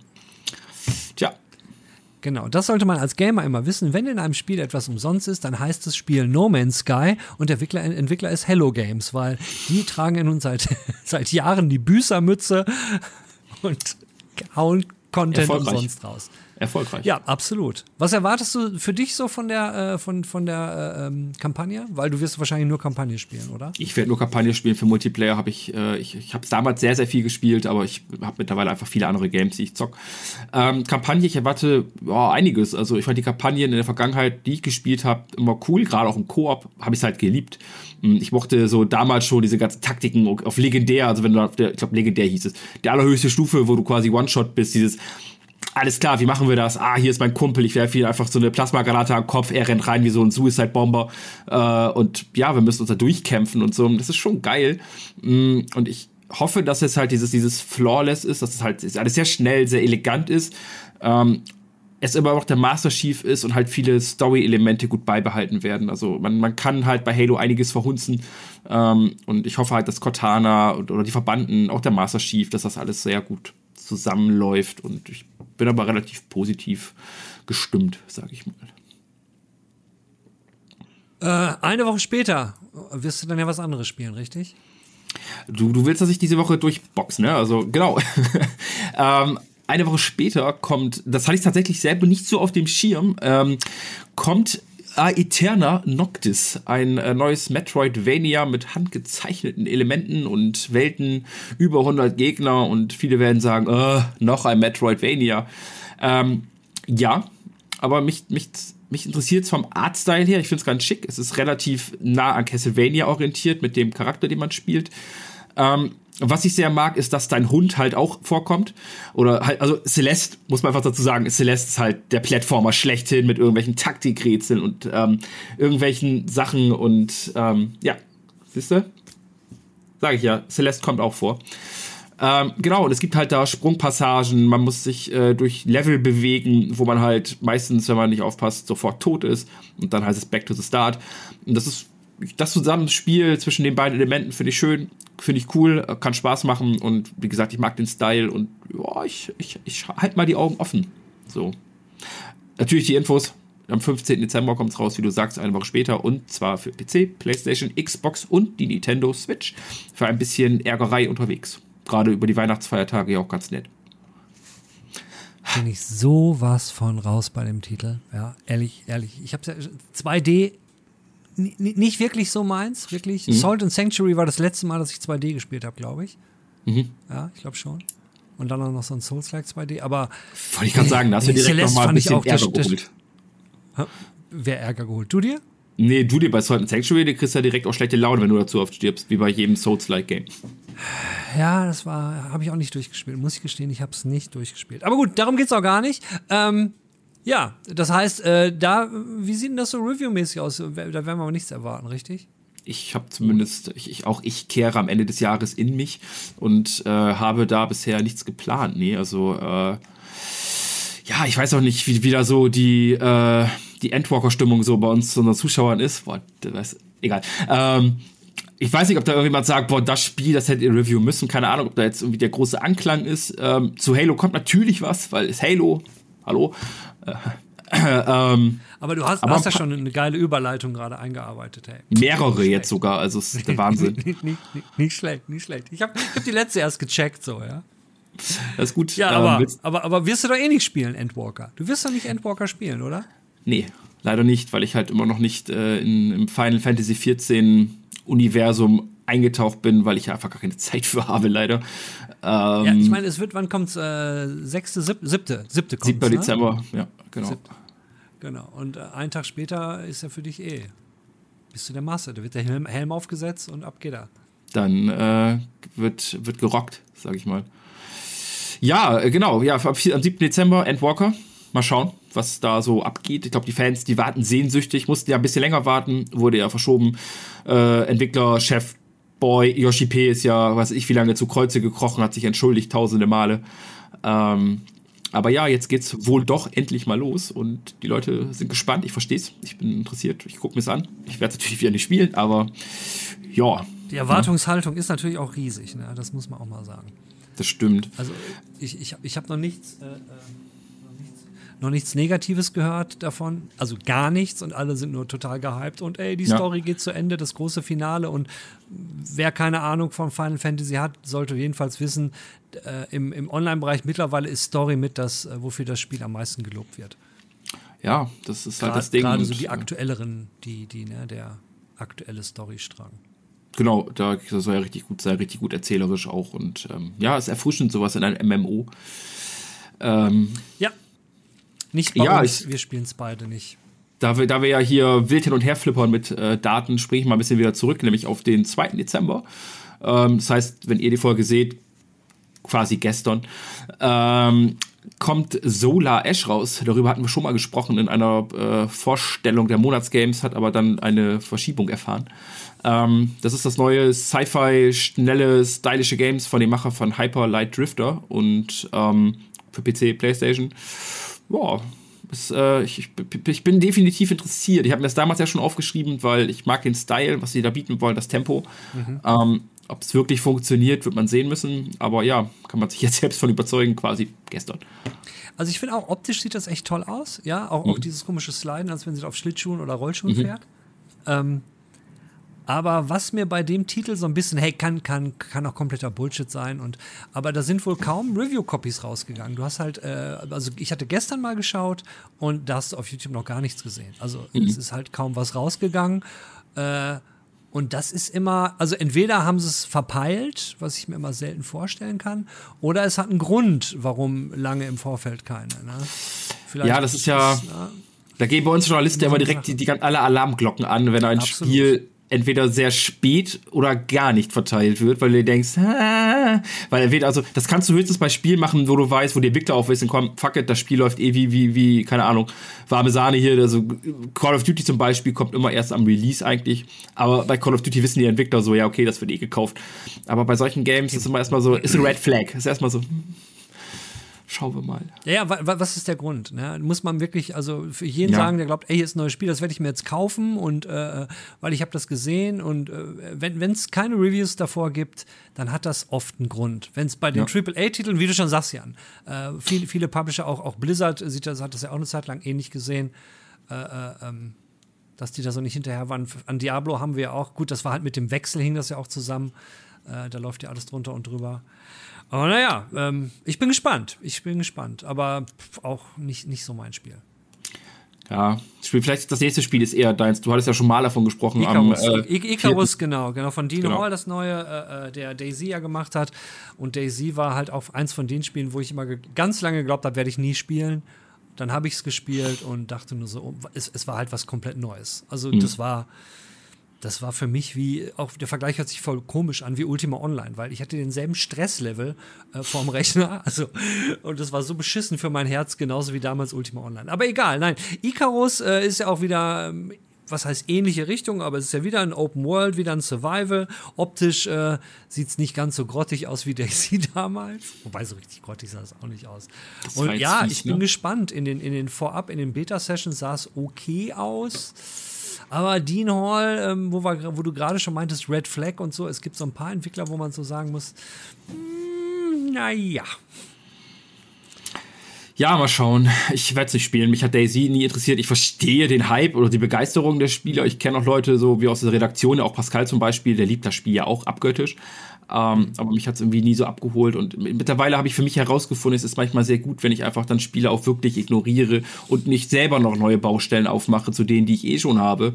tja. Genau, das sollte man als Gamer immer wissen. Wenn in einem Spiel etwas umsonst ist, dann heißt das Spiel No Man's Sky und der Entwickler, Entwickler ist Hello Games, weil die tragen ja nun seit, seit Jahren die Büßermütze und hauen Content umsonst raus erfolgreich. Ja, absolut. Was erwartest du für dich so von der, äh, von, von der äh, ähm, Kampagne? Weil du wirst wahrscheinlich nur Kampagne spielen, oder? Ich werde nur Kampagne spielen. Für Multiplayer habe ich, äh, ich, ich habe damals sehr, sehr viel gespielt, aber ich habe mittlerweile einfach viele andere Games, die ich zock. Ähm, Kampagne, ich erwarte ja, einiges. Also ich fand die Kampagnen in der Vergangenheit, die ich gespielt habe, immer cool. Gerade auch im Koop habe ich es halt geliebt. Hm, ich mochte so damals schon diese ganzen Taktiken auf legendär, also wenn du auf der, ich glaube legendär hieß es, der allerhöchste Stufe, wo du quasi One-Shot bist, dieses alles klar, wie machen wir das? Ah, hier ist mein Kumpel, ich werfe ihm einfach so eine Plasmagranate am Kopf, er rennt rein wie so ein Suicide-Bomber. Äh, und ja, wir müssen uns da durchkämpfen und so. Das ist schon geil. Mm, und ich hoffe, dass es halt dieses, dieses Flawless ist, dass es halt alles sehr schnell, sehr elegant ist. Ähm, es immer noch der Master Chief ist und halt viele Story-Elemente gut beibehalten werden. Also man, man kann halt bei Halo einiges verhunzen. Ähm, und ich hoffe halt, dass Cortana oder die Verbanden, auch der Master Chief, dass das alles sehr gut zusammenläuft. Und ich bin aber relativ positiv gestimmt, sage ich mal. Äh, eine Woche später wirst du dann ja was anderes spielen, richtig? Du, du willst, dass ich diese Woche durchbox, ne? Also, genau. ähm, eine Woche später kommt, das hatte ich tatsächlich selber nicht so auf dem Schirm, ähm, kommt Aeterna Noctis, ein äh, neues Metroidvania mit handgezeichneten Elementen und Welten, über 100 Gegner und viele werden sagen, äh, noch ein Metroidvania. Ähm, ja, aber mich, mich, mich interessiert es vom Artstyle her, ich finde es ganz schick, es ist relativ nah an Castlevania orientiert mit dem Charakter, den man spielt. Ähm, was ich sehr mag, ist, dass dein Hund halt auch vorkommt. Oder halt, also Celeste, muss man einfach dazu sagen, Celeste ist halt der Plattformer schlechthin mit irgendwelchen Taktikrätseln und ähm, irgendwelchen Sachen und ähm, ja, siehst du? Sag ich ja, Celeste kommt auch vor. Ähm, genau, und es gibt halt da Sprungpassagen, man muss sich äh, durch Level bewegen, wo man halt meistens, wenn man nicht aufpasst, sofort tot ist. Und dann heißt es Back to the Start. Und das ist das Zusammenspiel zwischen den beiden Elementen finde ich schön, finde ich cool, kann Spaß machen und wie gesagt, ich mag den Style und ja, ich, ich, ich halte mal die Augen offen. So. Natürlich die Infos. Am 15. Dezember kommt es raus, wie du sagst, eine Woche später und zwar für PC, PlayStation, Xbox und die Nintendo Switch. Für ein bisschen Ärgerei unterwegs. Gerade über die Weihnachtsfeiertage ja auch ganz nett. Bin ich sowas von raus bei dem Titel. Ja, ehrlich, ehrlich. Ich habe ja 2D nicht wirklich so meins, wirklich. Mhm. Salt and Sanctuary war das letzte Mal, dass ich 2D gespielt habe, glaube ich. Mhm. Ja, ich glaube schon. Und dann auch noch so ein Souls-like 2D, aber. Wollte ich gerade sagen, da hast du direkt nochmal ein bisschen Ärger geholt. Wer Ärger geholt? Du dir? Nee, du dir bei Salt and Sanctuary, du kriegst ja direkt auch schlechte Laune, wenn du dazu oft stirbst, wie bei jedem Souls-like-Game. Ja, das war, habe ich auch nicht durchgespielt, muss ich gestehen, ich habe es nicht durchgespielt. Aber gut, darum geht es auch gar nicht. Ähm, ja, das heißt, äh, da, wie sieht denn das so reviewmäßig aus? Da werden wir aber nichts erwarten, richtig? Ich habe zumindest, ich, ich, auch ich kehre am Ende des Jahres in mich und äh, habe da bisher nichts geplant. Nee, also äh, ja, ich weiß auch nicht, wie wieder so die, äh, die Endwalker-Stimmung so bei uns, unseren Zuschauern ist. Boah, weiß, egal. Ähm, ich weiß nicht, ob da irgendjemand sagt, boah, das Spiel, das hätte ihr Review müssen. Keine Ahnung, ob da jetzt irgendwie der große Anklang ist. Ähm, zu Halo kommt natürlich was, weil es Halo. Hallo. Äh, ähm, aber du hast, aber hast ja schon eine geile Überleitung gerade eingearbeitet, hey. Mehrere jetzt sogar, also es ist der Wahnsinn. nicht, nicht, nicht, schlecht, nicht schlecht. Ich habe hab die letzte erst gecheckt, so, ja. Das ist gut. Ja, aber, ähm, aber, aber wirst du doch eh nicht spielen, Endwalker. Du wirst doch nicht Endwalker spielen, oder? Nee, leider nicht, weil ich halt immer noch nicht äh, in, im Final Fantasy XIV Universum eingetaucht bin, weil ich einfach gar keine Zeit für habe, leider. Ähm, ja, ich meine, es wird, wann kommt es? Äh, sechste, siebte, siebte, siebte kommt 7. Ne? Dezember, ja, genau. Sieb. Genau. Und äh, einen Tag später ist er für dich eh. Bist du der Master. Da wird der Helm, Helm aufgesetzt und ab geht er. Dann äh, wird, wird gerockt, sag ich mal. Ja, äh, genau. Ja, am 7. Dezember, Endwalker. Mal schauen. was da so abgeht. Ich glaube, die Fans, die warten sehnsüchtig, mussten ja ein bisschen länger warten, wurde ja verschoben. Äh, Entwickler, Chef, Boy, Yoshi P. ist ja, weiß ich, wie lange zu Kreuze gekrochen, hat sich entschuldigt, tausende Male. Ähm, aber ja, jetzt geht's wohl doch endlich mal los und die Leute sind gespannt. Ich verstehe es. Ich bin interessiert. Ich gucke mir's an. Ich werde natürlich wieder nicht spielen, aber ja. Die Erwartungshaltung ja. ist natürlich auch riesig, ne? Das muss man auch mal sagen. Das stimmt. Also ich, ich, ich habe noch nichts. Äh, äh noch nichts Negatives gehört davon, also gar nichts und alle sind nur total gehypt und ey, die Story ja. geht zu Ende, das große Finale und wer keine Ahnung von Final Fantasy hat, sollte jedenfalls wissen, äh, im, im Online-Bereich mittlerweile ist Story mit das, äh, wofür das Spiel am meisten gelobt wird. Ja, das ist halt Gra das Ding. Gerade so die aktuelleren, die, die, ne, der aktuelle Storystrang. Genau, da soll ja richtig gut sein, richtig gut erzählerisch auch und ähm, ja, ist erfrischend sowas in einem MMO. Ähm, ja, nicht bei ja, uns, ich, wir spielen es beide nicht. Da wir, da wir ja hier wild hin und her flippern mit äh, Daten, springe ich mal ein bisschen wieder zurück, nämlich auf den 2. Dezember. Ähm, das heißt, wenn ihr die Folge seht, quasi gestern, ähm, kommt Solar Ash raus. Darüber hatten wir schon mal gesprochen in einer äh, Vorstellung der Monatsgames, hat aber dann eine Verschiebung erfahren. Ähm, das ist das neue Sci-Fi, schnelle, stylische Games von dem Macher von Hyper Light Drifter und ähm, für PC, PlayStation ja, es, äh, ich, ich, bin definitiv interessiert. Ich habe mir das damals ja schon aufgeschrieben, weil ich mag den Style, was sie da bieten wollen, das Tempo. Mhm. Ähm, Ob es wirklich funktioniert, wird man sehen müssen. Aber ja, kann man sich jetzt selbst von überzeugen, quasi gestern. Also ich finde auch optisch sieht das echt toll aus. Ja, auch, mhm. auch dieses komische Sliden, als wenn sie auf Schlittschuhen oder Rollschuhen mhm. fährt. Ähm, aber was mir bei dem Titel so ein bisschen, hey, kann, kann, kann auch kompletter Bullshit sein. Und, aber da sind wohl kaum Review-Copies rausgegangen. Du hast halt, äh, also ich hatte gestern mal geschaut und da hast du auf YouTube noch gar nichts gesehen. Also mhm. es ist halt kaum was rausgegangen. Äh, und das ist immer, also entweder haben sie es verpeilt, was ich mir immer selten vorstellen kann, oder es hat einen Grund, warum lange im Vorfeld keine. Ne? Vielleicht ja, das ist ja. Das, ne? Da gehen bei uns Journalisten ja immer direkt die, die, alle Alarmglocken an, wenn ein Absolut. Spiel entweder sehr spät oder gar nicht verteilt wird, weil du denkst, ah, weil entweder, also das kannst du höchstens bei Spielen machen, wo du weißt, wo die Entwickler auf wissen, komm, fuck it, das Spiel läuft eh wie, wie, wie, keine Ahnung, warme Sahne hier, also Call of Duty zum Beispiel kommt immer erst am Release eigentlich, aber bei Call of Duty wissen die Entwickler so, ja, okay, das wird eh gekauft. Aber bei solchen Games ist immer erstmal so, ist ein Red Flag, ist erstmal so, hm, schauen wir mal. Ja, ja was ist der Grund? Ne? Muss man wirklich, also für jeden ja. sagen, der glaubt, ey, hier ist ein neues Spiel, das werde ich mir jetzt kaufen und äh, weil ich habe das gesehen und äh, wenn es keine Reviews davor gibt, dann hat das oft einen Grund. Wenn es bei den ja. AAA-Titeln, wie du schon sagst, Jan, äh, viele, viele Publisher, auch, auch Blizzard sieht das, hat das ja auch eine Zeit lang ähnlich gesehen, äh, äh, ähm, dass die da so nicht hinterher waren. An Diablo haben wir ja auch, gut, das war halt mit dem Wechsel, hing das ja auch zusammen. Äh, da läuft ja alles drunter und drüber. Aber naja, ähm, ich bin gespannt. Ich bin gespannt. Aber auch nicht, nicht so mein Spiel. Ja, vielleicht das nächste Spiel ist eher deins. Du hattest ja schon mal davon gesprochen. Icarus, am, äh, Icarus genau, genau. Von Dino genau. Hall das neue, äh, äh, der Daisy ja gemacht hat. Und Daisy war halt auch eins von den Spielen, wo ich immer ganz lange geglaubt habe, werde ich nie spielen. Dann habe ich es gespielt und dachte nur so, oh, es, es, war halt was komplett Neues. Also mhm. das war das war für mich wie, auch der Vergleich hört sich voll komisch an wie Ultima Online, weil ich hatte denselben Stresslevel äh, vorm Rechner. Also, und das war so beschissen für mein Herz, genauso wie damals Ultima Online. Aber egal, nein. Icarus äh, ist ja auch wieder. Ähm, was heißt ähnliche Richtung, aber es ist ja wieder ein Open World, wieder ein Survival. Optisch äh, sieht es nicht ganz so grottig aus wie Daisy damals. Wobei so richtig grottig sah es auch nicht aus. Das Und ja, fies, ich bin ne? gespannt. In den, in den Vorab, in den Beta-Sessions sah es okay aus. Aber Dean Hall, ähm, wo, wir, wo du gerade schon meintest, Red Flag und so, es gibt so ein paar Entwickler, wo man so sagen muss, mm, naja. Ja, mal schauen. Ich werde es nicht spielen. Mich hat Daisy nie interessiert. Ich verstehe den Hype oder die Begeisterung der Spieler. Ich kenne auch Leute, so wie aus der Redaktion, auch Pascal zum Beispiel, der liebt das Spiel ja auch abgöttisch. Ähm, aber mich hat es irgendwie nie so abgeholt. Und mittlerweile habe ich für mich herausgefunden, es ist manchmal sehr gut, wenn ich einfach dann Spiele auch wirklich ignoriere und nicht selber noch neue Baustellen aufmache zu denen, die ich eh schon habe.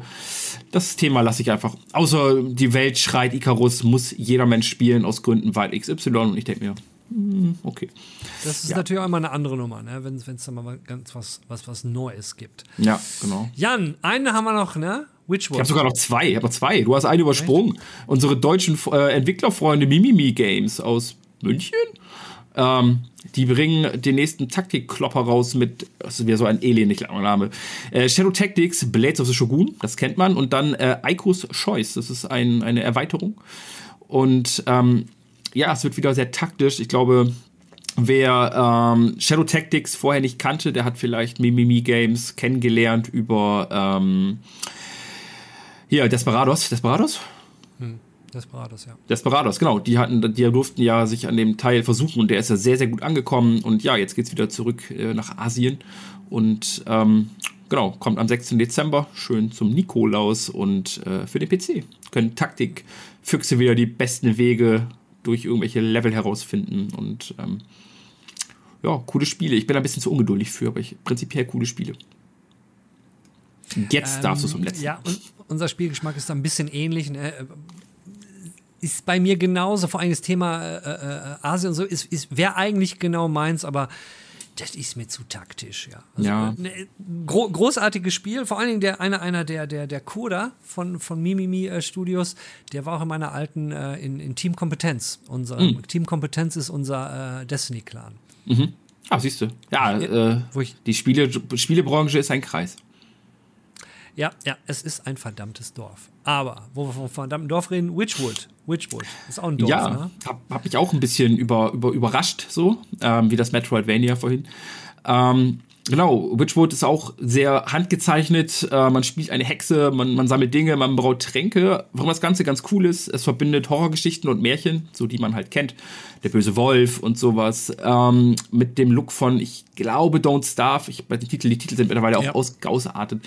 Das Thema lasse ich einfach. Außer die Welt schreit Icarus, muss jeder Mensch spielen aus Gründen weil XY. Und ich denke mir, hm, okay. Das ist ja. natürlich auch immer eine andere Nummer, ne? wenn es da mal ganz was, was, was Neues gibt. Ja, genau. Jan, einen haben wir noch, ne? Which one? Ich habe sogar noch zwei. Ich habe noch zwei. Du hast einen übersprungen. Echt? Unsere deutschen äh, Entwicklerfreunde Mimimi Games aus München Ähm, die bringen den nächsten Taktikklopper raus mit, das ist wieder so ein elendig langer Name. Äh, Shadow Tactics, Blades of the Shogun, das kennt man. Und dann äh, Aikos Choice, das ist ein, eine Erweiterung. Und ähm, ja, es wird wieder sehr taktisch. Ich glaube, wer ähm, Shadow Tactics vorher nicht kannte, der hat vielleicht Mimimi Games kennengelernt über ähm, hier Desperados. Desperados? Hm. Desperados, ja. Desperados, genau. Die hatten, die durften ja sich an dem Teil versuchen und der ist ja sehr, sehr gut angekommen. Und ja, jetzt geht's wieder zurück äh, nach Asien. Und ähm, genau, kommt am 16. Dezember schön zum Nikolaus und äh, für den PC. Können Taktikfüchse wieder die besten Wege durch irgendwelche Level herausfinden. Und ähm, ja, coole Spiele. Ich bin ein bisschen zu ungeduldig für, aber ich, prinzipiell coole Spiele. Jetzt ähm, darfst du es zum letzten. Ja, und unser Spielgeschmack ist da ein bisschen ähnlich. Ne? ist bei mir genauso, vor allem das Thema äh, äh, Asien und so, ist, ist wäre eigentlich genau meins, aber das ist mir zu taktisch, ja. Also, ja. Ne, gro großartiges Spiel, vor allen Dingen der, einer, einer der, der, der Coder von, von Mimimi äh, Studios, der war auch in meiner alten, äh, in, in Team Kompetenz. Unser mhm. Team Kompetenz ist unser äh, Destiny-Clan. Mhm. Ah, siehst du. Ja, äh, wo ich, die Spiele, Spielebranche ist ein Kreis. Ja, ja, es ist ein verdammtes Dorf. Aber, wo wir vom verdammten Dorf reden, Witchwood. Witchwood ist auch ein Dorf, ja, ne? Hab, hab mich auch ein bisschen über, über, überrascht, so, ähm, wie das Metroidvania vorhin. Ähm, Genau, Witchwood ist auch sehr handgezeichnet. Äh, man spielt eine Hexe, man, man sammelt Dinge, man braut Tränke. Warum das Ganze ganz cool ist, es verbindet Horrorgeschichten und Märchen, so die man halt kennt. Der böse Wolf und sowas. Ähm, mit dem Look von, ich glaube, Don't Starve. Ich, bei den Titel, die Titel sind mittlerweile auch ja. aus, ausgeartet.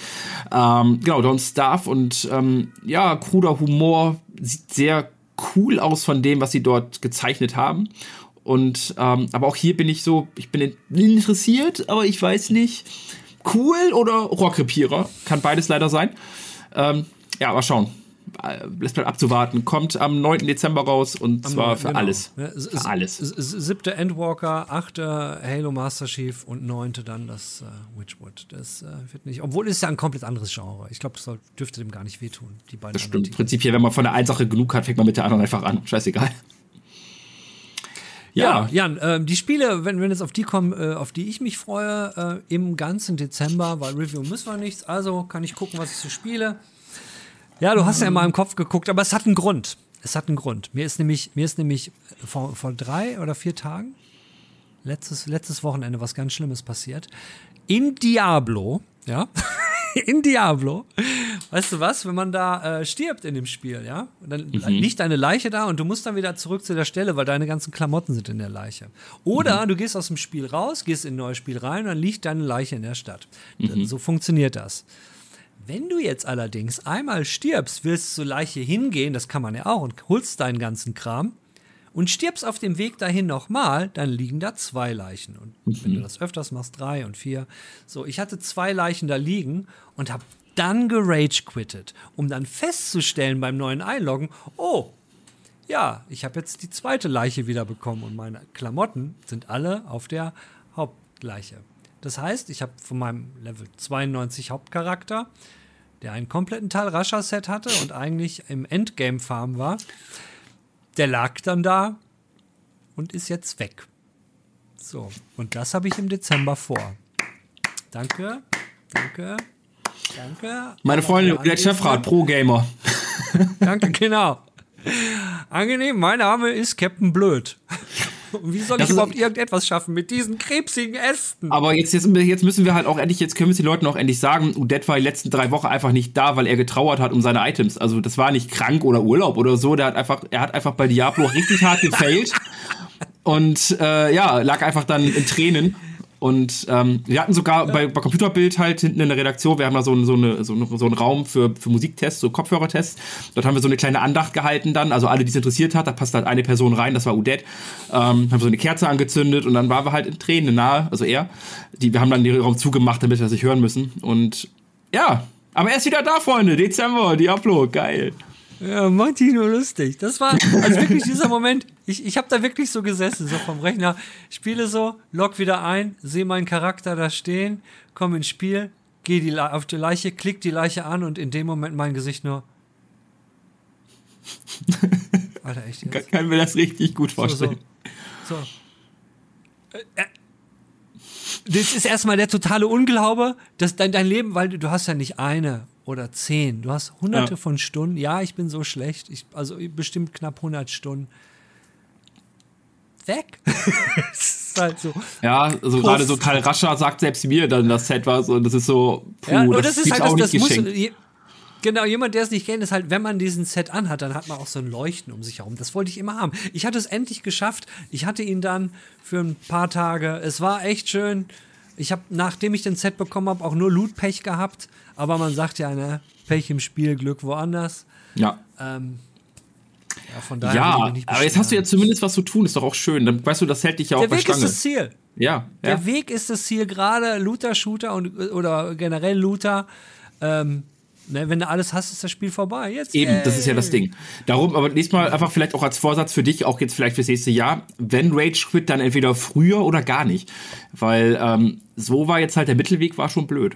Ähm, genau, Don't Starve und ähm, ja, kruder Humor. Sieht sehr cool aus von dem, was sie dort gezeichnet haben. Und ähm, aber auch hier bin ich so, ich bin interessiert, aber ich weiß nicht, cool oder Rockrepierer. Kann beides leider sein. Ähm, ja, mal schauen. Lässt bleibt abzuwarten. Kommt am 9. Dezember raus und am zwar für genau. alles. für alles. Siebte Endwalker, achte Halo Master Chief und neunte dann das äh, Witchwood. Das äh, wird nicht. Obwohl es ja ein komplett anderes Genre. Ich glaube, das dürfte dem gar nicht wehtun. Die beiden das stimmt. Prinzipiell, wenn man von der einen Sache genug hat, fängt man mit der anderen einfach an. Scheißegal. Ja, Jan, äh, die Spiele, wenn, wenn jetzt auf die kommen, äh, auf die ich mich freue, äh, im ganzen Dezember, weil Review müssen wir nichts, also kann ich gucken, was ich so spiele. Ja, du hast ja in meinem Kopf geguckt, aber es hat einen Grund. Es hat einen Grund. Mir ist nämlich, mir ist nämlich vor, vor drei oder vier Tagen, letztes, letztes Wochenende, was ganz Schlimmes passiert. In Diablo, ja, in Diablo. Weißt du was, wenn man da äh, stirbt in dem Spiel, ja, dann mhm. liegt deine Leiche da und du musst dann wieder zurück zu der Stelle, weil deine ganzen Klamotten sind in der Leiche. Oder mhm. du gehst aus dem Spiel raus, gehst in ein neues Spiel rein und dann liegt deine Leiche in der Stadt. Mhm. So funktioniert das. Wenn du jetzt allerdings einmal stirbst, willst du zur Leiche hingehen, das kann man ja auch, und holst deinen ganzen Kram, und stirbst auf dem Weg dahin nochmal, dann liegen da zwei Leichen. Und mhm. wenn du das öfters machst, drei und vier. So, ich hatte zwei Leichen da liegen und habe dann gerage quittet, um dann festzustellen beim neuen Einloggen, oh, ja, ich habe jetzt die zweite Leiche wiederbekommen und meine Klamotten sind alle auf der Hauptleiche. Das heißt, ich habe von meinem Level 92 Hauptcharakter, der einen kompletten Teil Rascher-Set hatte und eigentlich im Endgame-Farm war, der lag dann da und ist jetzt weg. So, und das habe ich im Dezember vor. Danke, danke, danke. Meine Freundin, der Chefrat, Pro-Gamer. danke, genau. Angenehm, mein Name ist Captain Blöd. Wie soll das ich überhaupt irgendetwas schaffen mit diesen krebsigen Ästen? Aber jetzt, jetzt, jetzt, müssen wir halt auch endlich, jetzt können wir es den Leuten auch endlich sagen, Udet war die letzten drei Wochen einfach nicht da, weil er getrauert hat um seine Items. Also das war nicht krank oder Urlaub oder so. Der hat einfach, er hat einfach bei Diablo richtig hart gefailt. Und äh, ja, lag einfach dann in Tränen. Und ähm, wir hatten sogar bei, bei Computerbild halt hinten in der Redaktion, wir haben da so, so, eine, so, so einen Raum für, für Musiktests, so Kopfhörertests. Dort haben wir so eine kleine Andacht gehalten dann, also alle, die es interessiert hat, da passt halt eine Person rein, das war Udet. Ähm, haben wir so eine Kerze angezündet und dann waren wir halt in Tränen nahe, also er. Die, wir haben dann den Raum zugemacht, damit wir sich hören müssen. Und ja, aber er ist wieder da, Freunde. Dezember, Diablo, geil. Ja, macht dich nur lustig. Das war also wirklich dieser Moment. Ich, ich habe da wirklich so gesessen, so vom Rechner, spiele so, log wieder ein, sehe meinen Charakter da stehen, komme ins Spiel, gehe auf die Leiche, klick die Leiche an und in dem Moment mein Gesicht nur. Alter, echt jetzt? Kann, kann mir das richtig gut vorstellen. So, so. so. das ist erstmal der totale Unglaube, dass dein, dein Leben, weil du, du hast ja nicht eine oder zehn, du hast hunderte Ja. von Stunden. Ja, ich bin so schlecht, ich, also bestimmt knapp 100 Stunden. Weg. Halt so. Ja, also gerade so Karl Rascher sagt selbst mir dann das Set was und das ist so, puh, Ja, das, das, ist halt auch das, das nicht muss, geschenkt. je- Genau, jemand, der es nicht kennt, ist halt, wenn man diesen Set anhat, dann hat man auch so ein Leuchten um sich herum. Das wollte ich immer haben. Ich hatte es endlich geschafft. Ich hatte ihn dann für ein paar Tage. Es war echt schön. Ich habe, nachdem ich den Set bekommen habe, auch nur Loot-Pech gehabt. Aber man sagt ja, ne, Pech im Spiel, Glück woanders. Ja. Ähm, ja, von daher Ja, aber jetzt hast du ja zumindest was zu tun, ist doch auch schön. Dann weißt du, das hält dich ja auch Der bei Weg ist Stange. das Ziel. Ja, Der ja. Weg ist das Ziel, gerade Looter-Shooter und oder generell Looter. Ähm, ne, wenn du alles hast, ist das Spiel vorbei. Jetzt Eben, das ist ja das. Ding. Darum, aber nächstes Mal einfach vielleicht auch als Vorsatz für dich, auch jetzt vielleicht fürs nächste Jahr, wenn Rage Quit, dann entweder früher oder gar nicht. Weil ähm, so war jetzt halt der Mittelweg, war schon blöd.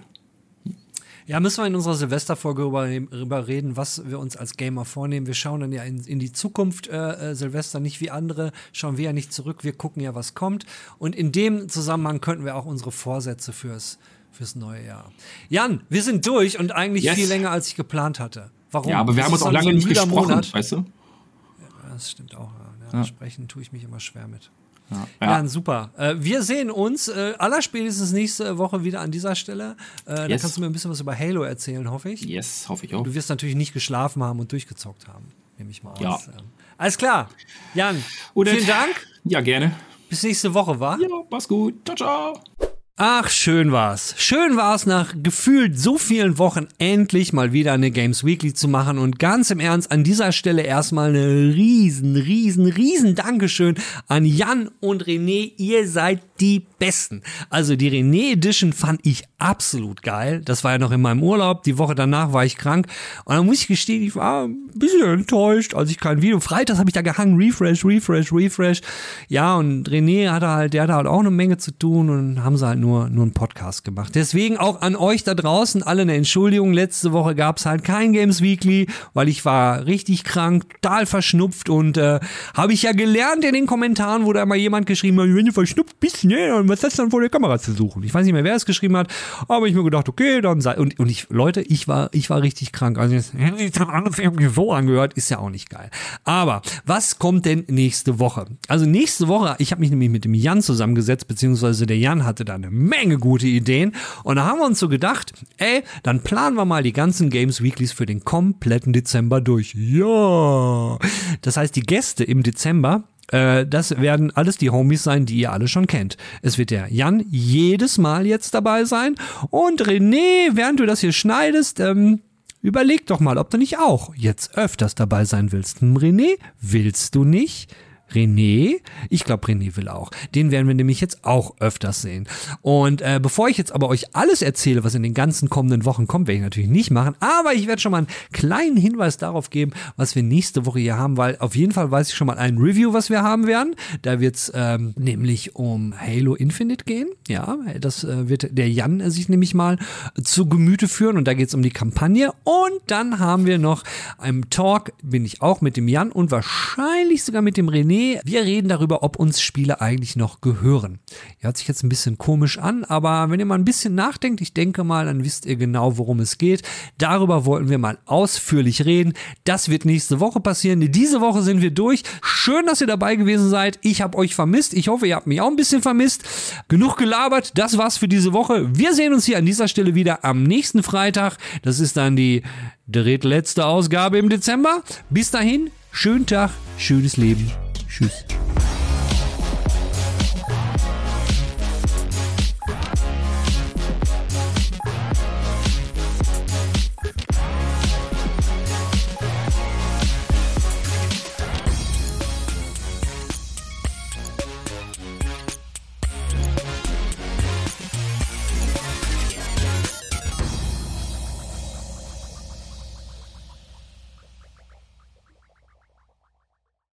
Ja, müssen wir in unserer Silvesterfolge darüber darüber reden, was wir uns als Gamer vornehmen. Wir schauen dann ja in, in die Zukunft, äh, äh, Silvester, nicht wie andere, schauen wir ja nicht zurück, wir gucken ja, was kommt. Und in dem Zusammenhang könnten wir auch unsere Vorsätze fürs, fürs neue Jahr. Jan, wir sind durch und eigentlich Yes. viel länger, als ich geplant hatte. Warum? Ja, aber wir Das haben uns auch lange nicht gesprochen, Monat. weißt du? Ja, das stimmt auch. Ja. Ja, Sprechen tue ich mich immer schwer mit. Ja. Ja, super. Äh, wir sehen uns äh, allerspätestens nächste Woche wieder an dieser Stelle. Äh, Da Yes. kannst du mir ein bisschen was über Halo erzählen, hoffe ich. Yes, hoffe ich auch. Du wirst natürlich nicht geschlafen haben und durchgezockt haben, nehme ich mal aus. Ja. Ähm, alles klar. Jan, Oder- vielen Dank. Ja, gerne. Bis nächste Woche, wa? Ja, mach's gut. Ciao, ciao. Ach, schön war's. Schön war's nach gefühlt so vielen Wochen endlich mal wieder eine Games Weekly zu machen und ganz im Ernst an dieser Stelle erstmal eine riesen, riesen, riesen Dankeschön an Jan und René. Ihr seid die Besten. Also die René Edition fand ich absolut geil. Das war ja noch in meinem Urlaub. Die Woche danach war ich krank und dann muss ich gestehen, ich war ein bisschen enttäuscht, als ich kein Video. Freitags habe ich da gehangen, Refresh, Refresh, Refresh. Ja, und René hatte halt, der hatte halt auch eine Menge zu tun und haben sie halt nur, nur einen Podcast gemacht. Deswegen auch an euch da draußen alle eine Entschuldigung. Letzte Woche gab es halt kein Games Weekly, weil ich war richtig krank, total verschnupft und äh, habe ich ja gelernt in den Kommentaren, wo da mal jemand geschrieben hat, wenn du verschnupft bist, ne, dann was hast du dann vor der Kamera zu suchen? Ich weiß nicht mehr, wer es geschrieben hat, aber ich mir gedacht, okay, dann sei, und, und ich, Leute, ich war, ich war richtig krank. Also jetzt hätte sich dann alles irgendwie so angehört, ist ja auch nicht geil. Aber was kommt denn nächste Woche? Also nächste Woche, ich habe mich nämlich mit dem Jan zusammengesetzt, beziehungsweise der Jan hatte da eine Menge gute Ideen und da haben wir uns so gedacht, ey, dann planen wir mal die ganzen Games Weeklies für den kompletten Dezember durch. Ja. Das heißt, die Gäste im Dezember äh, das werden alles die Homies sein, die ihr alle schon kennt. Es wird der Jan jedes Mal jetzt dabei sein und René, während du das hier schneidest, ähm, überleg doch mal, ob du nicht auch jetzt öfters dabei sein willst. Hm, René, willst du nicht? René, ich glaube, René will auch. Den werden wir nämlich jetzt auch öfters sehen. Und äh, bevor ich jetzt aber euch alles erzähle, was in den ganzen kommenden Wochen kommt, werde ich natürlich nicht machen. Aber ich werde schon mal einen kleinen Hinweis darauf geben, was wir nächste Woche hier haben, weil auf jeden Fall weiß ich schon mal ein Review, was wir haben werden. Da wird es ähm, nämlich um Halo Infinite gehen. Ja, das äh, wird der Jan sich nämlich mal zu Gemüte führen und da geht es um die Kampagne. Und dann haben wir noch einen Talk, bin ich auch mit dem Jan und wahrscheinlich sogar mit dem René. Wir reden darüber, ob uns Spiele eigentlich noch gehören. Hört sich jetzt ein bisschen komisch an, aber wenn ihr mal ein bisschen nachdenkt, ich denke mal, dann wisst ihr genau, worum es geht. Darüber wollten wir mal ausführlich reden. Das wird nächste Woche passieren. Diese Woche sind wir durch. Schön, dass ihr dabei gewesen seid. Ich habe euch vermisst. Ich hoffe, ihr habt mich auch ein bisschen vermisst. Genug gelabert. Das war's für diese Woche. Wir sehen uns hier an dieser Stelle wieder am nächsten Freitag. Das ist dann die drittletzte Ausgabe im Dezember. Bis dahin, schönen Tag, schönes Leben. Tschüss.